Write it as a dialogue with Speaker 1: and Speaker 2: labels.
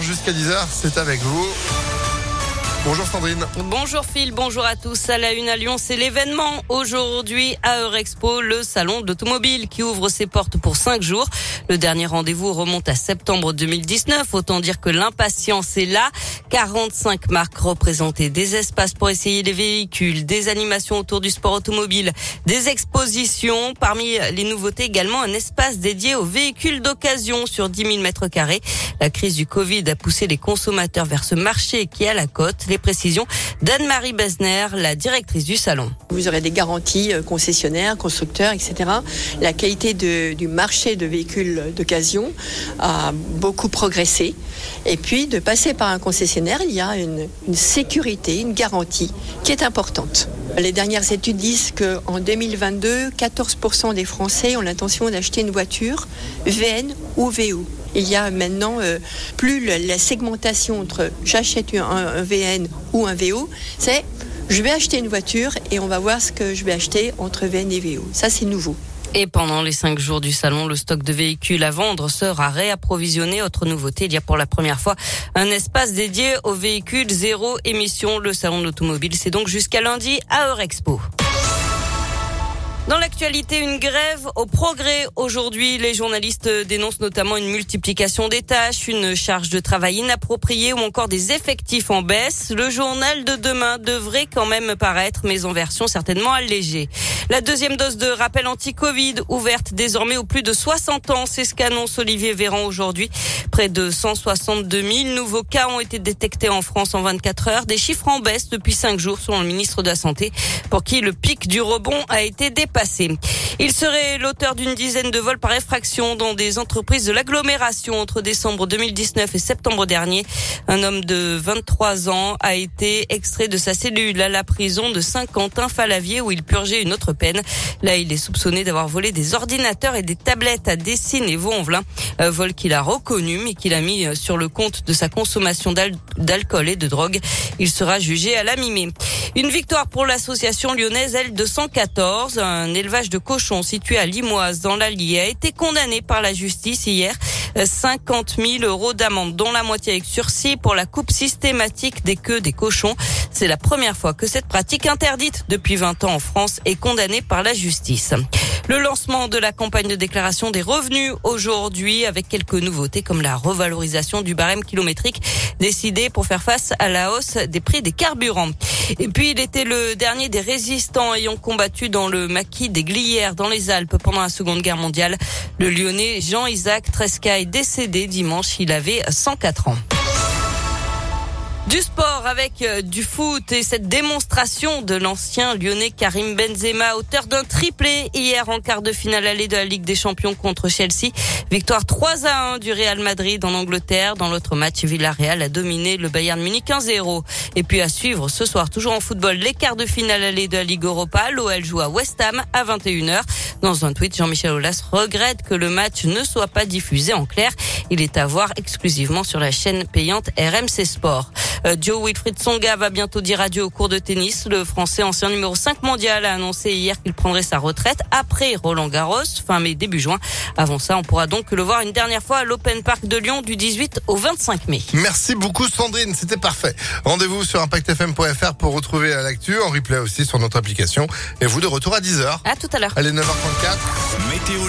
Speaker 1: jusqu'à 10h, c'est avec vous. Bonjour Sandrine.
Speaker 2: Bonjour Phil, bonjour à tous. À la une à Lyon, c'est l'événement aujourd'hui à Eurexpo, le salon d'automobile qui ouvre ses portes pour cinq jours. Le dernier rendez-vous remonte à septembre 2019. Autant dire que l'impatience est là. 45 marques représentées, des espaces pour essayer les véhicules, des animations autour du sport automobile, des expositions. Parmi les nouveautés également un espace dédié aux véhicules d'occasion sur 10 000 mètres carrés. La crise du Covid a poussé les consommateurs vers ce marché qui à la. Les précisions d'Anne-Marie Besner, la directrice du salon.
Speaker 3: Vous aurez des garanties euh, concessionnaires, constructeurs, etc. La qualité du marché de véhicules d'occasion a beaucoup progressé. Et puis, de passer par un concessionnaire, il y a une, une sécurité, une garantie qui est importante. Les dernières études disent qu'en 2022, 14% des Français ont l'intention d'acheter une voiture VN ou VO. Il y a maintenant euh, plus la segmentation entre j'achète un, un, VN ou un VO, c'est je vais acheter une voiture et on va voir ce que je vais acheter entre VN et VO. Ça, c'est nouveau.
Speaker 2: Et pendant les cinq jours du salon, le stock de véhicules à vendre sera réapprovisionné. Autre nouveauté, il y a pour la première fois un espace dédié aux véhicules zéro émission. Le salon de l'automobile, c'est donc jusqu'à lundi à Eurexpo. Dans l'actualité, une grève au progrès. Aujourd'hui, les journalistes dénoncent notamment une multiplication des tâches, une charge de travail inappropriée ou encore des effectifs en baisse. Le journal de demain devrait quand même paraître, mais en version certainement allégée. La deuxième dose de rappel anti-Covid ouverte désormais aux plus de 60 ans. C'est ce qu'annonce Olivier Véran aujourd'hui. Près de 162 000 nouveaux cas ont été détectés en France en 24 heures. Des chiffres en baisse depuis 5 jours selon le ministre de la Santé pour qui le pic du rebond a été dépassé. Il serait l'auteur d'une dizaine de vols par effraction dans des entreprises de l'agglomération entre décembre 2019 et septembre dernier. Un homme de 23 ans a été extrait de sa cellule à la prison de Saint-Quentin-Falavier où il purgeait une autre peine. Là, il est soupçonné d'avoir volé des ordinateurs et des tablettes à Dessine et Vaux-en-Velin. Vol qu'il a reconnu mais qu'il a mis sur le compte de sa consommation d'alcool et de drogue. Il sera jugé à la mi Une victoire pour l'association lyonnaise L214. Un élevage de cochons situé à Limoise dans l'Allier a été condamné par la justice hier. 50 000 euros d'amende, dont la moitié avec sursis pour la coupe systématique des queues des cochons. C'est la première fois que cette pratique interdite depuis 20 ans en France est condamnée par la justice. Le lancement de la campagne de déclaration des revenus aujourd'hui avec quelques nouveautés comme la revalorisation du barème kilométrique décidé pour faire face à la hausse des prix des carburants. Et puis il était le dernier des résistants ayant combattu dans le maquis des Glières dans les Alpes pendant la Seconde Guerre mondiale. Le Lyonnais Jean-Isaac Tresca décédé dimanche. Il avait 104 ans. Du sport avec euh, du foot et cette démonstration de l'ancien lyonnais Karim Benzema, auteur d'un triplé hier en quart de finale allée de la Ligue des Champions contre Chelsea. Victoire 3 à 1 du Real Madrid en Angleterre. Dans l'autre match, Villarreal a dominé le Bayern Munich 1-0. Et puis à suivre ce soir, toujours en football, les quarts de finale allée de la Ligue Europa. L'OL joue à West Ham à 21h. Dans un tweet, Jean-Michel Aulas regrette que le match ne soit pas diffusé en clair. Il est à voir exclusivement sur la chaîne payante RMC Sport. Euh, Joe Wilfried Songa va bientôt dire adieu au cours de tennis. Le Français ancien numéro 5 mondial a annoncé hier qu'il prendrait sa retraite après Roland Garros, fin mai, début juin. Avant ça, on pourra donc le voir une dernière fois à l'Open Park de Lyon du 18 au 25 mai.
Speaker 1: Merci beaucoup Sandrine, c'était parfait. Rendez-vous sur impactfm.fr pour retrouver l'actu, en replay aussi sur notre application. Et vous de retour à 10h.
Speaker 2: À tout à l'heure.
Speaker 1: Allez, 9h34. Météo